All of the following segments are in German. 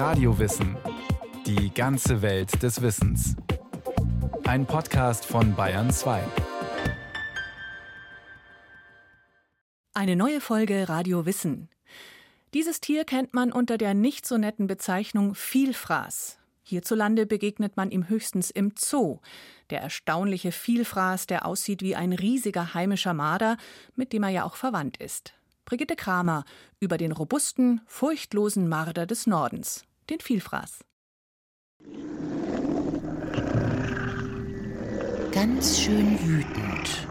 Radiowissen. Die ganze Welt des Wissens. Ein Podcast von Bayern 2. Eine neue Folge Radio Wissen. Dieses Tier kennt man unter der nicht so netten Bezeichnung Vielfraß. Hierzulande begegnet man ihm höchstens im Zoo. Der erstaunliche Vielfraß, der aussieht wie ein riesiger heimischer Marder, mit dem er ja auch verwandt ist. Brigitte Kramer über den robusten, furchtlosen Marder des Nordens, den Vielfraß. Ganz schön wütend.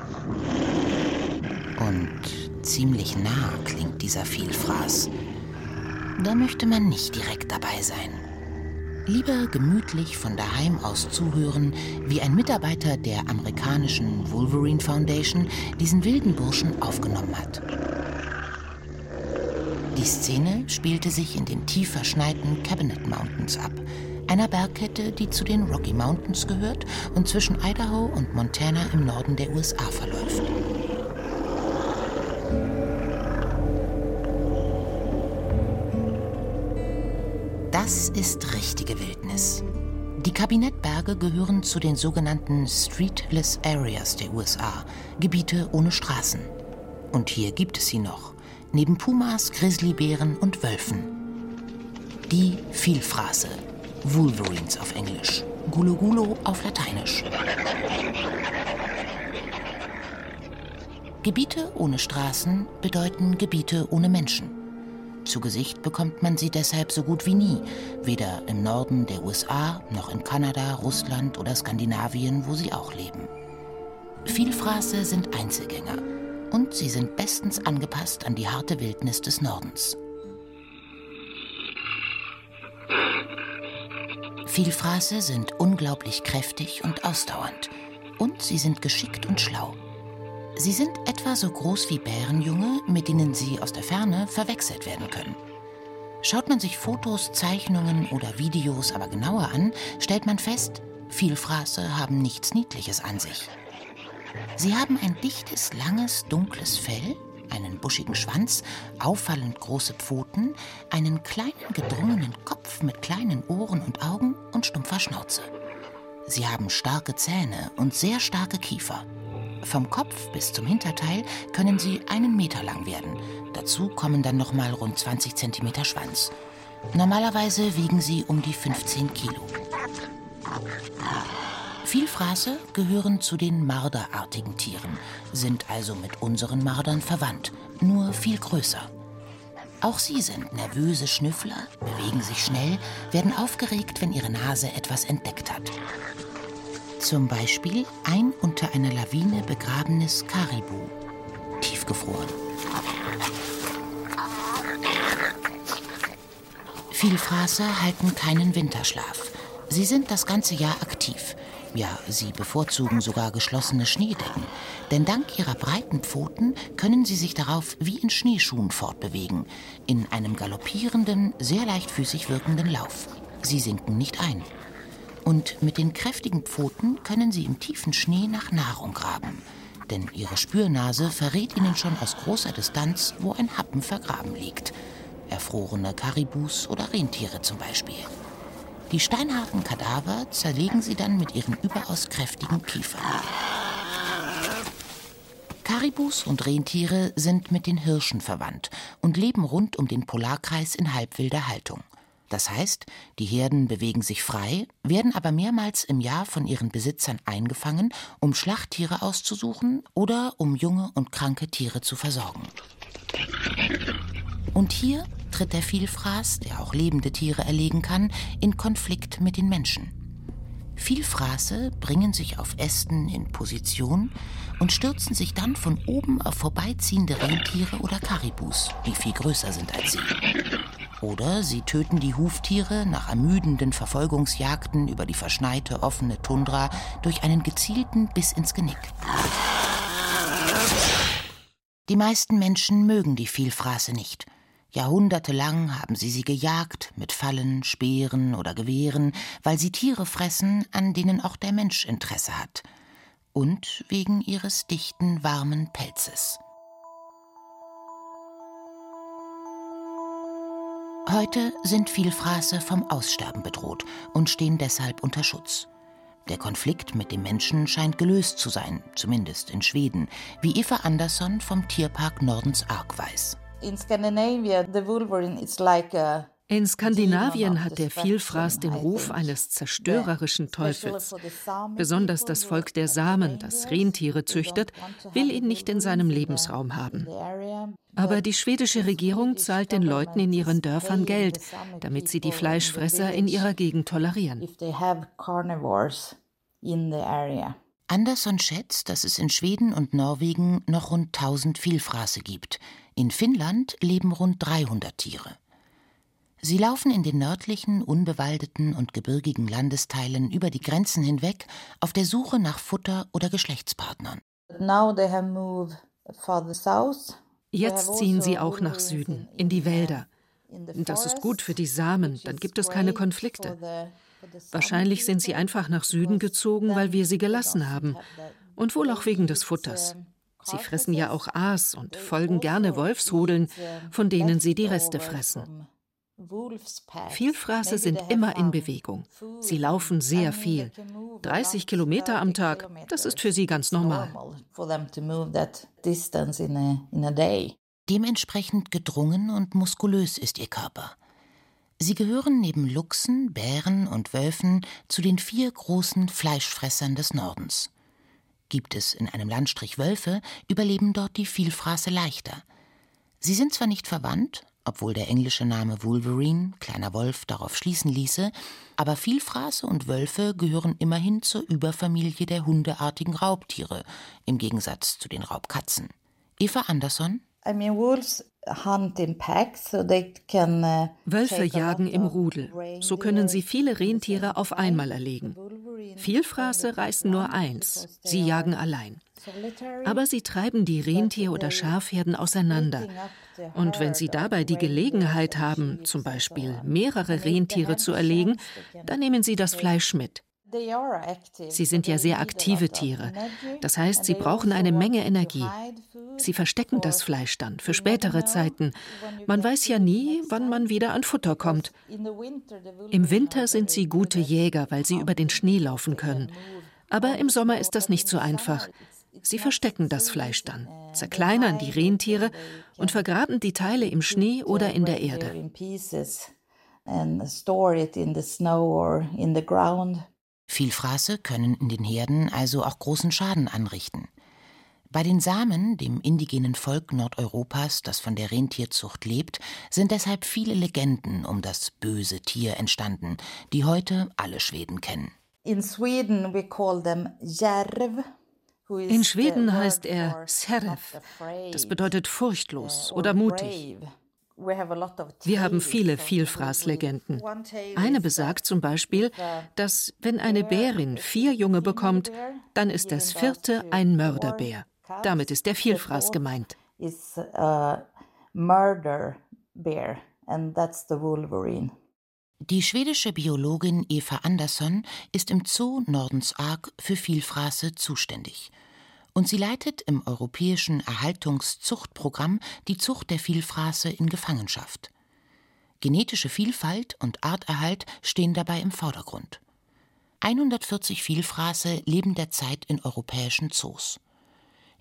Und ziemlich nah klingt dieser Vielfraß. Da möchte man nicht direkt dabei sein. Lieber gemütlich von daheim aus zuhören, wie ein Mitarbeiter der amerikanischen Wolverine Foundation diesen wilden Burschen aufgenommen hat. Die Szene spielte sich in den tief verschneiten Cabinet Mountains ab, einer Bergkette, die zu den Rocky Mountains gehört und zwischen Idaho und Montana im Norden der USA verläuft. Das ist richtige Wildnis. Die Kabinettberge gehören zu den sogenannten Streetless Areas der USA, Gebiete ohne Straßen. Und hier gibt es sie noch neben Pumas, Grizzlybären und Wölfen. Die Vielfraße, Wolverines auf Englisch, Gulo Gulo auf Lateinisch. Gebiete ohne Straßen bedeuten Gebiete ohne Menschen. Zu Gesicht bekommt man sie deshalb so gut wie nie, weder im Norden der USA noch in Kanada, Russland oder Skandinavien, wo sie auch leben. Vielfraße sind Einzelgänger und sie sind bestens angepasst an die harte Wildnis des Nordens. Vielfraße sind unglaublich kräftig und ausdauernd und sie sind geschickt und schlau. Sie sind etwa so groß wie Bärenjunge, mit denen sie aus der Ferne verwechselt werden können. Schaut man sich Fotos, Zeichnungen oder Videos aber genauer an, stellt man fest, Vielfraße haben nichts Niedliches an sich. Sie haben ein dichtes, langes, dunkles Fell, einen buschigen Schwanz, auffallend große Pfoten, einen kleinen, gedrungenen Kopf mit kleinen Ohren und Augen und stumpfer Schnauze. Sie haben starke Zähne und sehr starke Kiefer. Vom Kopf bis zum Hinterteil können sie einen Meter lang werden. Dazu kommen dann nochmal rund 20 Zentimeter Schwanz. Normalerweise wiegen sie um die 15 Kilo. Vielfraße gehören zu den marderartigen Tieren, sind also mit unseren Mardern verwandt, nur viel größer. Auch sie sind nervöse Schnüffler, bewegen sich schnell, werden aufgeregt, wenn ihre Nase etwas entdeckt hat. Zum Beispiel ein unter einer Lawine begrabenes Karibu, tiefgefroren. Vielfraße halten keinen Winterschlaf. Sie sind das ganze Jahr aktiv. Ja, sie bevorzugen sogar geschlossene Schneedecken, denn dank ihrer breiten Pfoten können sie sich darauf wie in Schneeschuhen fortbewegen, in einem galoppierenden, sehr leichtfüßig wirkenden Lauf. Sie sinken nicht ein. Und mit den kräftigen Pfoten können sie im tiefen Schnee nach Nahrung graben, denn ihre Spürnase verrät ihnen schon aus großer Distanz, wo ein Happen vergraben liegt. Erfrorene Karibus oder Rentiere zum Beispiel. Die steinharten Kadaver zerlegen sie dann mit ihren überaus kräftigen Kiefern. Karibus und Rentiere sind mit den Hirschen verwandt und leben rund um den Polarkreis in halbwilder Haltung. Das heißt, die Herden bewegen sich frei, werden aber mehrmals im Jahr von ihren Besitzern eingefangen, um Schlachttiere auszusuchen oder um junge und kranke Tiere zu versorgen. Und hier tritt der Vielfraß, der auch lebende Tiere erlegen kann, in Konflikt mit den Menschen. Vielfraße bringen sich auf Ästen in Position und stürzen sich dann von oben auf vorbeiziehende Rentiere oder Karibus, die viel größer sind als sie. Oder sie töten die Huftiere nach ermüdenden Verfolgungsjagden über die verschneite offene Tundra durch einen gezielten Biss ins Genick. Die meisten Menschen mögen die Vielfraße nicht – Jahrhundertelang haben sie sie gejagt mit Fallen, Speeren oder Gewehren, weil sie Tiere fressen, an denen auch der Mensch Interesse hat. Und wegen ihres dichten, warmen Pelzes. Heute sind Vielfraße vom Aussterben bedroht und stehen deshalb unter Schutz. Der Konflikt mit dem Menschen scheint gelöst zu sein, zumindest in Schweden, wie Eva Andersson vom Tierpark Nordens Ark weiß. In Scandinavia, the wolverine is like a in Skandinavien hat der Vielfraß den Ruf eines zerstörerischen Teufels. Besonders das Volk der Samen, das Rentiere züchtet, will ihn nicht in seinem Lebensraum haben. Aber die schwedische Regierung zahlt den Leuten in ihren Dörfern Geld, damit sie die Fleischfresser in ihrer Gegend tolerieren. Andersson schätzt, dass es in Schweden und Norwegen noch rund 1000 Vielfraße gibt. In Finnland leben rund 300 Tiere. Sie laufen in den nördlichen, unbewaldeten und gebirgigen Landesteilen über die Grenzen hinweg auf der Suche nach Futter oder Geschlechtspartnern. Jetzt ziehen sie auch nach Süden, in die Wälder. Das ist gut für die Samen, dann gibt es keine Konflikte. Wahrscheinlich sind sie einfach nach Süden gezogen, weil wir sie gelassen haben. Und wohl auch wegen des Futters. Sie fressen ja auch Aas und folgen gerne Wolfsrudeln, von denen sie die Reste fressen. Vielfraße sind immer in Bewegung. Sie laufen sehr viel. 30 Kilometer am Tag, das ist für sie ganz normal. Dementsprechend gedrungen und muskulös ist ihr Körper. Sie gehören neben Luchsen, Bären und Wölfen zu den vier großen Fleischfressern des Nordens. Gibt es in einem Landstrich Wölfe, überleben dort die Vielfraße leichter. Sie sind zwar nicht verwandt, obwohl der englische Name Wolverine, kleiner Wolf, darauf schließen ließe, aber Vielfraße und Wölfe gehören immerhin zur Überfamilie der hundeartigen Raubtiere, im Gegensatz zu den Raubkatzen. Eva Andersson Uh, Wölfe jagen im Rudel. So können sie viele Rentiere auf einmal erlegen. Vielfraße reißen nur eins. Sie jagen allein. Aber sie treiben die Rentier- oder Schafherden auseinander. Und wenn sie dabei die Gelegenheit haben, zum Beispiel mehrere Rentiere zu erlegen, dann nehmen sie das Fleisch mit. Sie sind ja sehr aktive Tiere. Das heißt, sie brauchen eine Menge Energie. Sie verstecken das Fleisch dann für spätere Zeiten. Man weiß ja nie, wann man wieder an Futter kommt. Im Winter sind sie gute Jäger, weil sie über den Schnee laufen können. Aber im Sommer ist das nicht so einfach. Sie verstecken das Fleisch dann, zerkleinern die Rentiere und vergraben die Teile im Schnee oder in der Erde. Vielfraße können in den Herden also auch großen Schaden anrichten. Bei den Samen, dem indigenen Volk Nordeuropas, das von der Rentierzucht lebt, sind deshalb viele Legenden um das böse Tier entstanden, die heute alle Schweden kennen. In Sweden we call them järv. In Schweden heißt er Seref. Das bedeutet furchtlos oder mutig. Wir haben viele Vielfraßlegenden. Eine besagt zum Beispiel, dass wenn eine Bärin vier Junge bekommt, dann ist das vierte ein Mörderbär. Damit ist der Vielfraß gemeint. Die schwedische Biologin Eva Andersson ist im Zoo Nordens Ark für Vielfraße zuständig und sie leitet im europäischen Erhaltungszuchtprogramm die Zucht der Vielfraße in Gefangenschaft. Genetische Vielfalt und Arterhalt stehen dabei im Vordergrund. 140 Vielfraße leben derzeit in europäischen Zoos.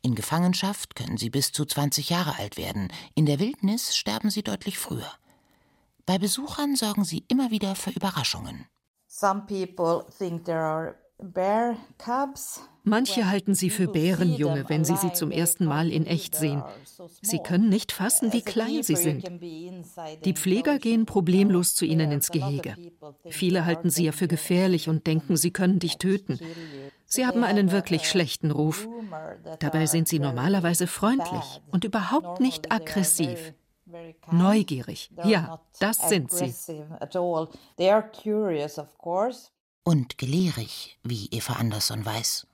In Gefangenschaft können sie bis zu 20 Jahre alt werden, in der Wildnis sterben sie deutlich früher. Bei Besuchern sorgen sie immer wieder für Überraschungen. Some people think there are Manche halten sie für Bärenjunge, wenn sie sie zum ersten Mal in echt sehen. Sie können nicht fassen, wie klein sie sind. Die Pfleger gehen problemlos zu ihnen ins Gehege. Viele halten sie ja für gefährlich und denken, sie können dich töten. Sie haben einen wirklich schlechten Ruf. Dabei sind sie normalerweise freundlich und überhaupt nicht aggressiv. Neugierig, ja, das sind sie. Und gelehrig, wie Eva Andersson weiß.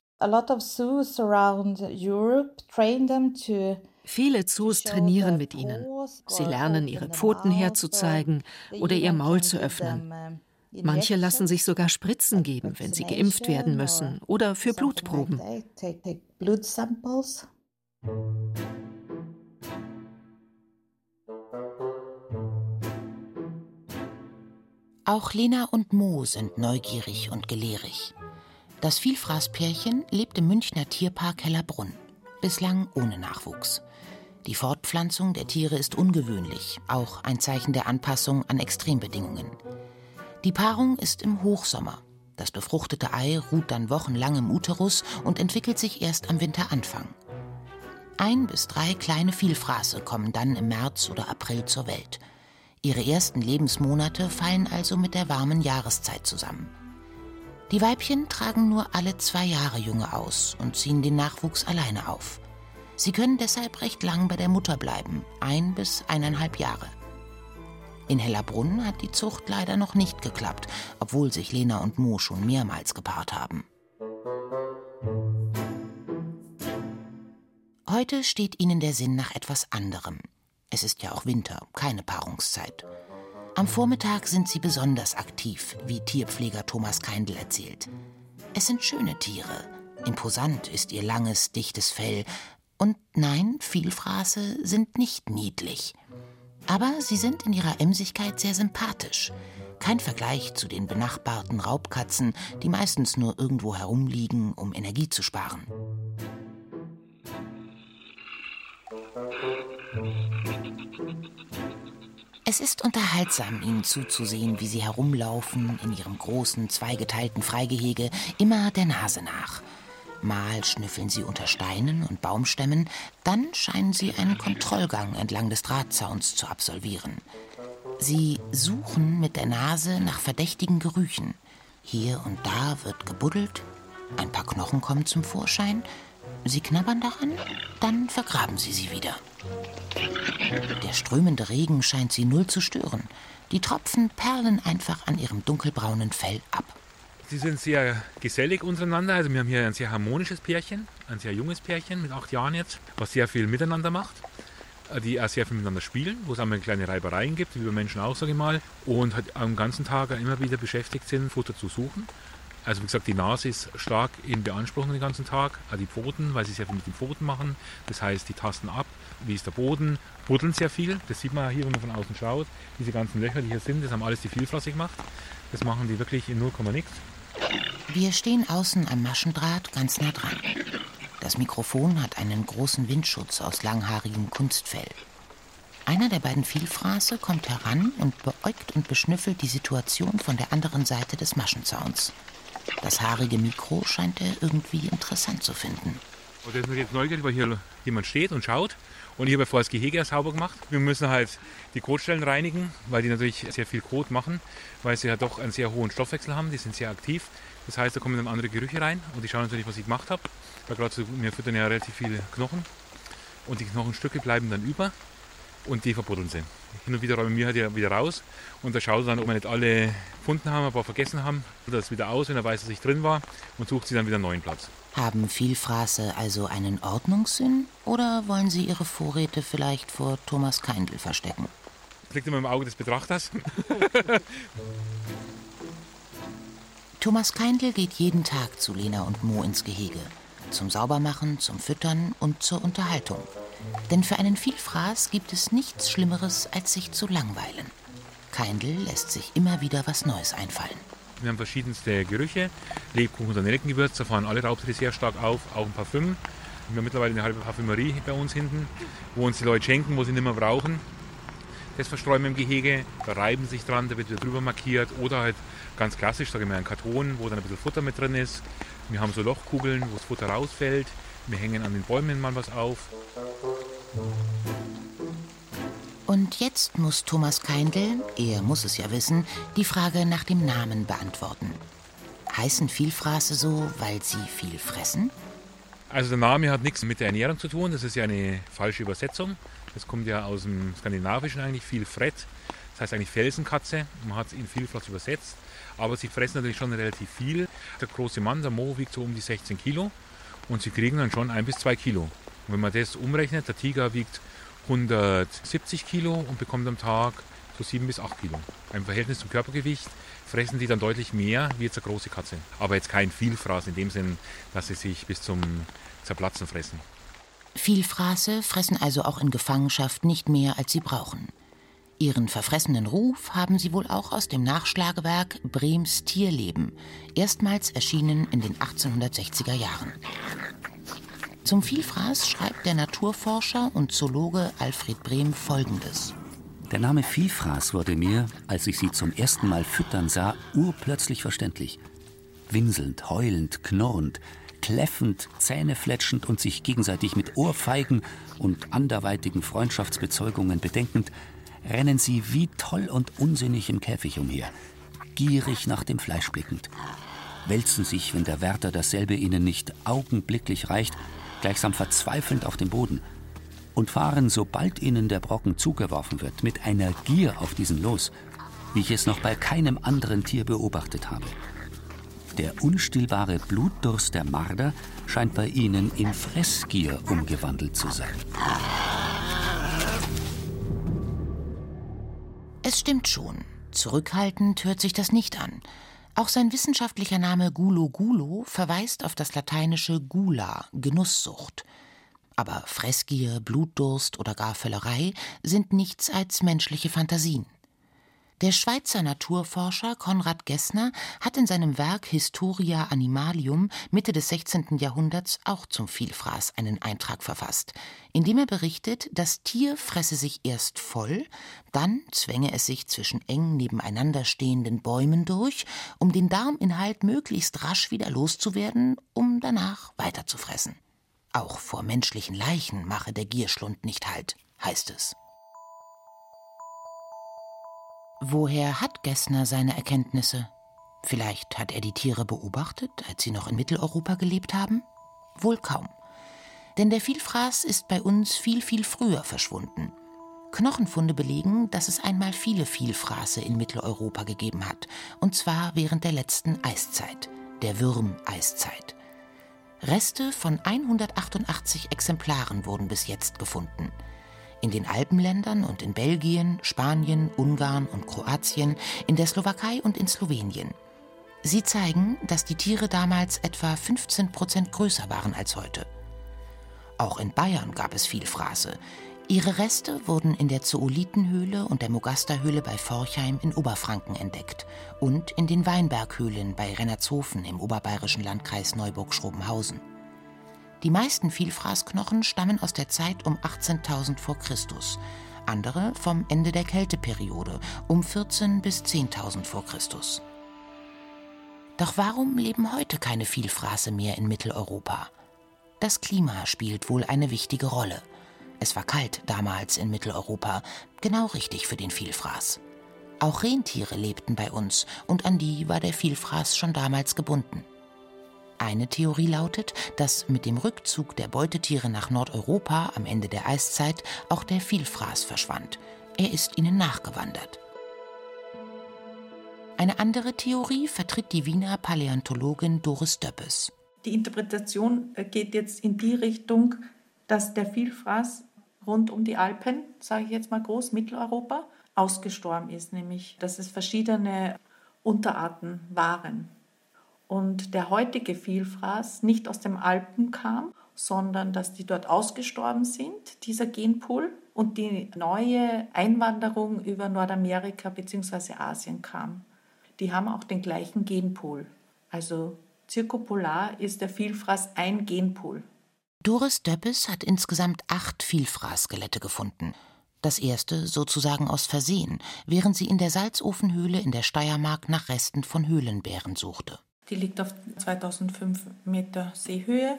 Viele Zoos trainieren mit ihnen. Sie lernen, ihre Pfoten herzuzeigen oder ihr Maul zu öffnen. Manche lassen sich sogar Spritzen geben, wenn sie geimpft werden müssen oder für Blutproben. Auch Lena und Mo sind neugierig und gelehrig. Das Vielfraßpärchen lebt im Münchner Tierpark Hellerbrunn, bislang ohne Nachwuchs. Die Fortpflanzung der Tiere ist ungewöhnlich, auch ein Zeichen der Anpassung an Extrembedingungen. Die Paarung ist im Hochsommer. Das befruchtete Ei ruht dann wochenlang im Uterus und entwickelt sich erst am Winteranfang. Ein bis drei kleine Vielfraße kommen dann im März oder April zur Welt. Ihre ersten Lebensmonate fallen also mit der warmen Jahreszeit zusammen. Die Weibchen tragen nur alle zwei Jahre Junge aus und ziehen den Nachwuchs alleine auf. Sie können deshalb recht lang bei der Mutter bleiben, ein bis eineinhalb Jahre. In Hellerbrunn hat die Zucht leider noch nicht geklappt, obwohl sich Lena und Mo schon mehrmals gepaart haben. Heute steht ihnen der Sinn nach etwas anderem. Es ist ja auch Winter, keine Paarungszeit. Am Vormittag sind sie besonders aktiv, wie Tierpfleger Thomas Keindl erzählt. Es sind schöne Tiere. Imposant ist ihr langes, dichtes Fell, und nein, Vielfraße sind nicht niedlich. Aber sie sind in ihrer Emsigkeit sehr sympathisch. Kein Vergleich zu den benachbarten Raubkatzen, die meistens nur irgendwo herumliegen, um Energie zu sparen. Es ist unterhaltsam, ihnen zuzusehen, wie sie herumlaufen in ihrem großen, zweigeteilten Freigehege, immer der Nase nach. Mal schnüffeln sie unter Steinen und Baumstämmen, dann scheinen sie einen Kontrollgang entlang des Drahtzauns zu absolvieren. Sie suchen mit der Nase nach verdächtigen Gerüchen. Hier und da wird gebuddelt, ein paar Knochen kommen zum Vorschein, sie knabbern daran, dann vergraben sie sie wieder. Der strömende Regen scheint sie null zu stören. Die Tropfen perlen einfach an ihrem dunkelbraunen Fell ab. Sie sind sehr gesellig untereinander. Also wir haben hier ein sehr harmonisches Pärchen, ein sehr junges Pärchen mit acht Jahren jetzt, was sehr viel miteinander macht. Äh, die auch sehr viel miteinander spielen, wo es einmal kleine Reibereien gibt, wie bei Menschen auch, sage ich mal. Und halt am ganzen Tag immer wieder beschäftigt sind, Futter zu suchen. Also wie gesagt, die Nase ist stark in Beanspruchung den ganzen Tag. Auch die Pfoten, weil sie sehr viel mit den Pfoten machen. Das heißt, die tasten ab, wie ist der Boden, buddeln sehr viel. Das sieht man hier, wenn man von außen schaut. Diese ganzen Löcher, die hier sind, das haben alles die Vielfraßig gemacht. Das machen die wirklich in 0, nix. Wir stehen außen am Maschendraht ganz nah dran. Das Mikrofon hat einen großen Windschutz aus langhaarigem Kunstfell. Einer der beiden Vielfraße kommt heran und beäugt und beschnüffelt die Situation von der anderen Seite des Maschenzauns. Das haarige Mikro scheint er irgendwie interessant zu finden. Und er ist jetzt neugierig, weil hier jemand steht und schaut. Und ich habe vorher das Gehege sauber gemacht. Wir müssen halt die Kotstellen reinigen, weil die natürlich sehr viel Kot machen, weil sie ja doch einen sehr hohen Stoffwechsel haben. Die sind sehr aktiv. Das heißt, da kommen dann andere Gerüche rein und die schauen natürlich, was ich gemacht habe. Weil gerade so, wir füttern ja relativ viele Knochen und die Knochenstücke bleiben dann über und die verbuddeln sie. Hin und wieder räumen wir halt wieder raus und da schaut er dann, ob wir nicht alle gefunden haben, ein paar vergessen haben, das wieder aus, wenn er weiß, dass ich drin war und sucht sie dann wieder einen neuen Platz. Haben Vielfraße also einen Ordnungssinn oder wollen sie ihre Vorräte vielleicht vor Thomas Keindl verstecken? Das liegt immer im Auge des Betrachters. Thomas Keindl geht jeden Tag zu Lena und Mo ins Gehege. Zum Saubermachen, zum Füttern und zur Unterhaltung. Denn für einen Vielfraß gibt es nichts Schlimmeres, als sich zu langweilen. Keindl lässt sich immer wieder was Neues einfallen. Wir haben verschiedenste Gerüche, Lebkuchen und Nelkengewürz, da fahren alle Raubtiere sehr stark auf, auch ein Parfüm. Wir haben mittlerweile eine halbe Parfümerie bei uns hinten, wo uns die Leute schenken, wo sie nicht mehr brauchen. Das verstreuen wir im Gehege, da reiben sich dran, da wird wieder drüber markiert oder halt ganz klassisch, sage ich mal, ein Karton, wo dann ein bisschen Futter mit drin ist. Wir haben so Lochkugeln, wo das Futter rausfällt. Wir hängen an den Bäumen mal was auf. Und jetzt muss Thomas Keindl, er muss es ja wissen, die Frage nach dem Namen beantworten. Heißen Vielfraße so, weil sie viel fressen? Also der Name hat nichts mit der Ernährung zu tun, das ist ja eine falsche Übersetzung. Das kommt ja aus dem Skandinavischen eigentlich, viel Frett. Das heißt eigentlich Felsenkatze. Man hat es in Vielfraß übersetzt. Aber sie fressen natürlich schon relativ viel. Der große Mann, der Mo, wiegt so um die 16 Kilo. Und sie kriegen dann schon ein bis zwei Kilo. Und wenn man das umrechnet, der Tiger wiegt 170 Kilo und bekommt am Tag so 7 bis 8 Kilo. Im Verhältnis zum Körpergewicht fressen die dann deutlich mehr wie jetzt eine große Katze. Aber jetzt kein Vielfraß in dem Sinn, dass sie sich bis zum Zerplatzen fressen. Vielfraße fressen also auch in Gefangenschaft nicht mehr, als sie brauchen. Ihren verfressenen Ruf haben sie wohl auch aus dem Nachschlagewerk Brems Tierleben, erstmals erschienen in den 1860er Jahren. Zum Vielfraß schreibt der Naturforscher und Zoologe Alfred Brehm Folgendes. Der Name Vielfraß wurde mir, als ich sie zum ersten Mal füttern sah, urplötzlich verständlich. Winselnd, heulend, knurrend, kläffend, zähnefletschend und sich gegenseitig mit Ohrfeigen und anderweitigen Freundschaftsbezeugungen bedenkend, rennen sie wie toll und unsinnig im Käfig umher, gierig nach dem Fleisch blickend, wälzen sich, wenn der Wärter dasselbe ihnen nicht augenblicklich reicht, gleichsam verzweifelnd auf den Boden und fahren, sobald ihnen der Brocken zugeworfen wird, mit einer Gier auf diesen los, wie ich es noch bei keinem anderen Tier beobachtet habe. Der unstillbare Blutdurst der Marder scheint bei ihnen in Fressgier umgewandelt zu sein. Es stimmt schon. Zurückhaltend hört sich das nicht an. Auch sein wissenschaftlicher Name Gulo Gulo verweist auf das lateinische Gula, Genusssucht. Aber Fressgier, Blutdurst oder gar Völlerei sind nichts als menschliche Fantasien. Der Schweizer Naturforscher Konrad Gessner hat in seinem Werk Historia Animalium Mitte des 16. Jahrhunderts auch zum Vielfraß einen Eintrag verfasst, in dem er berichtet, das Tier fresse sich erst voll, dann zwänge es sich zwischen eng nebeneinander stehenden Bäumen durch, um den Darminhalt möglichst rasch wieder loszuwerden, um danach weiterzufressen. Auch vor menschlichen Leichen mache der Gierschlund nicht Halt, heißt es. Woher hat Gessner seine Erkenntnisse? Vielleicht hat er die Tiere beobachtet, als sie noch in Mitteleuropa gelebt haben? Wohl kaum. Denn der Vielfraß ist bei uns viel, viel früher verschwunden. Knochenfunde belegen, dass es einmal viele Vielfraße in Mitteleuropa gegeben hat, und zwar während der letzten Eiszeit, der Würmeiszeit. Reste von 188 Exemplaren wurden bis jetzt gefunden in den Alpenländern und in Belgien, Spanien, Ungarn und Kroatien, in der Slowakei und in Slowenien. Sie zeigen, dass die Tiere damals etwa 15 Prozent größer waren als heute. Auch in Bayern gab es viel Fraße. Ihre Reste wurden in der Zoolitenhöhle und der Mogasterhöhle bei Forchheim in Oberfranken entdeckt und in den Weinberghöhlen bei Rennertshofen im oberbayerischen Landkreis Neuburg-Schrobenhausen. Die meisten Vielfraßknochen stammen aus der Zeit um 18.000 vor Christus, andere vom Ende der Kälteperiode um 14 bis 10.000 vor Christus. Doch warum leben heute keine Vielfraße mehr in Mitteleuropa? Das Klima spielt wohl eine wichtige Rolle. Es war kalt damals in Mitteleuropa, genau richtig für den Vielfraß. Auch Rentiere lebten bei uns und an die war der Vielfraß schon damals gebunden. Eine Theorie lautet, dass mit dem Rückzug der Beutetiere nach Nordeuropa am Ende der Eiszeit auch der Vielfraß verschwand. Er ist ihnen nachgewandert. Eine andere Theorie vertritt die Wiener Paläontologin Doris Döppes. Die Interpretation geht jetzt in die Richtung, dass der Vielfraß rund um die Alpen, sage ich jetzt mal groß, Mitteleuropa, ausgestorben ist, nämlich dass es verschiedene Unterarten waren und der heutige Vielfraß nicht aus den Alpen kam, sondern dass die dort ausgestorben sind, dieser Genpool, und die neue Einwanderung über Nordamerika bzw. Asien kam. Die haben auch den gleichen Genpool. Also Circopolar ist der Vielfraß ein Genpool. Doris Döppes hat insgesamt acht Vielfraßskelette gefunden. Das erste sozusagen aus Versehen, während sie in der Salzofenhöhle in der Steiermark nach Resten von Höhlenbären suchte. Die liegt auf 2005 Meter Seehöhe.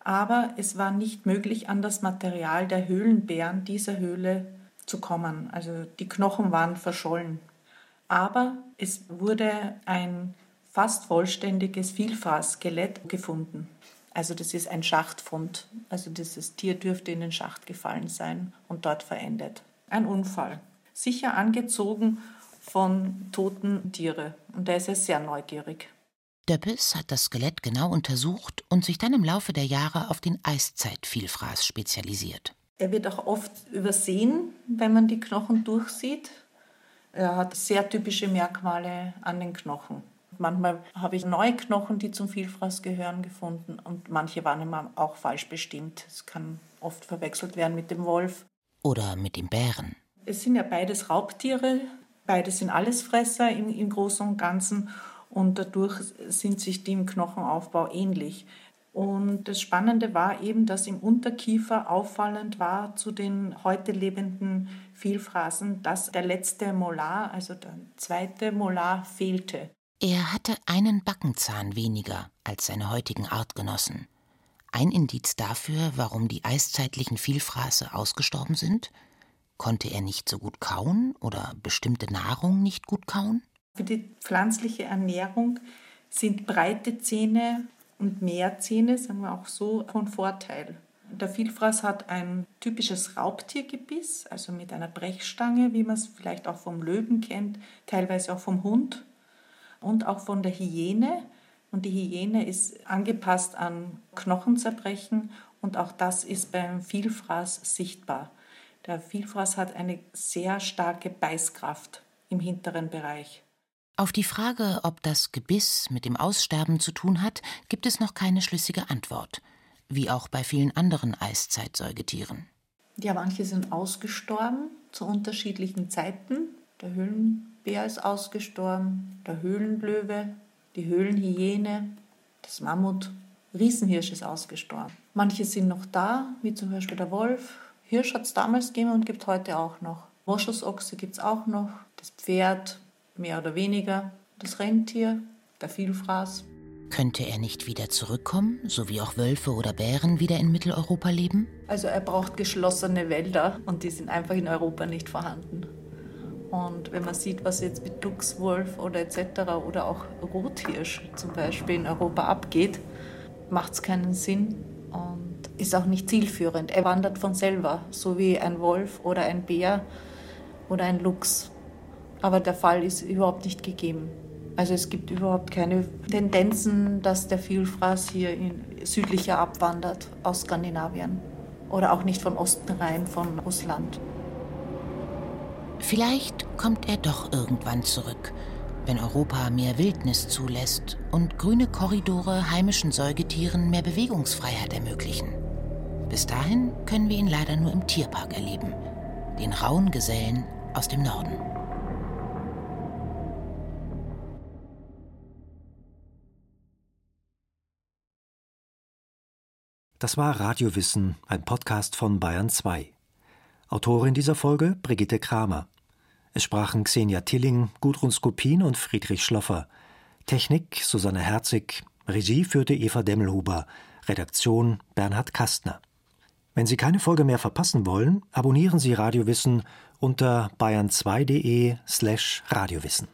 Aber es war nicht möglich, an das Material der Höhlenbären dieser Höhle zu kommen. Also die Knochen waren verschollen. Aber es wurde ein fast vollständiges Vielfraß-Skelett gefunden. Also das ist ein Schachtfund. Also dieses Tier dürfte in den Schacht gefallen sein und dort verendet. Ein Unfall. Sicher angezogen von toten Tieren. Und da ist er sehr neugierig. Döppes hat das Skelett genau untersucht und sich dann im Laufe der Jahre auf den Eiszeitvielfraß spezialisiert. Er wird auch oft übersehen, wenn man die Knochen durchsieht. Er hat sehr typische Merkmale an den Knochen. Manchmal habe ich neue Knochen, die zum Vielfraß gehören, gefunden und manche waren immer auch falsch bestimmt. Es kann oft verwechselt werden mit dem Wolf. Oder mit dem Bären. Es sind ja beides Raubtiere, beides sind Allesfresser im, im Großen und Ganzen und dadurch sind sich die im Knochenaufbau ähnlich. Und das Spannende war eben, dass im Unterkiefer auffallend war zu den heute lebenden Vielfraßen, dass der letzte Molar, also der zweite Molar, fehlte. Er hatte einen Backenzahn weniger als seine heutigen Artgenossen. Ein Indiz dafür, warum die eiszeitlichen Vielfraße ausgestorben sind? Konnte er nicht so gut kauen oder bestimmte Nahrung nicht gut kauen? Für die pflanzliche Ernährung sind breite Zähne und Mehrzähne, sagen wir auch so, von Vorteil. Der Vielfraß hat ein typisches Raubtiergebiss, also mit einer Brechstange, wie man es vielleicht auch vom Löwen kennt, teilweise auch vom Hund und auch von der Hyäne. Und die Hyäne ist angepasst an Knochenzerbrechen und auch das ist beim Vielfraß sichtbar. Der Vielfraß hat eine sehr starke Beißkraft im hinteren Bereich. Auf die Frage, ob das Gebiss mit dem Aussterben zu tun hat, gibt es noch keine schlüssige Antwort, wie auch bei vielen anderen Eiszeitsäugetieren. Ja, manche sind ausgestorben zu unterschiedlichen Zeiten. Der Höhlenbär ist ausgestorben, der Höhlenlöwe, die Höhlenhyäne, das Mammut, Riesenhirsch ist ausgestorben. Manche sind noch da, wie zum Beispiel der Wolf. Hirsch hat es damals gegeben und gibt heute auch noch. Moschusochse gibt es auch noch, das Pferd, mehr oder weniger das Rentier, der Vielfraß. Könnte er nicht wieder zurückkommen, so wie auch Wölfe oder Bären wieder in Mitteleuropa leben? Also er braucht geschlossene Wälder und die sind einfach in Europa nicht vorhanden. Und wenn man sieht, was jetzt mit Luchswolf oder etc. oder auch Rothirsch zum Beispiel in Europa abgeht, macht es keinen Sinn und ist auch nicht zielführend. Er wandert von selber, so wie ein Wolf oder ein Bär oder ein Luchs. Aber der Fall ist überhaupt nicht gegeben. Also es gibt überhaupt keine Tendenzen, dass der Vielfraß hier in südlicher abwandert aus Skandinavien oder auch nicht von Osten rein, von Russland. Vielleicht kommt er doch irgendwann zurück, wenn Europa mehr Wildnis zulässt und grüne Korridore heimischen Säugetieren mehr Bewegungsfreiheit ermöglichen. Bis dahin können wir ihn leider nur im Tierpark erleben, den rauen Gesellen aus dem Norden. Das war Radiowissen, ein Podcast von Bayern 2. Autorin dieser Folge Brigitte Kramer. Es sprachen Xenia Tilling, Gudrun Skopin und Friedrich Schloffer. Technik Susanne Herzig, Regie führte Eva Demmelhuber, Redaktion Bernhard Kastner. Wenn Sie keine Folge mehr verpassen wollen, abonnieren Sie Radiowissen unter bayern2.de slash Radiowissen.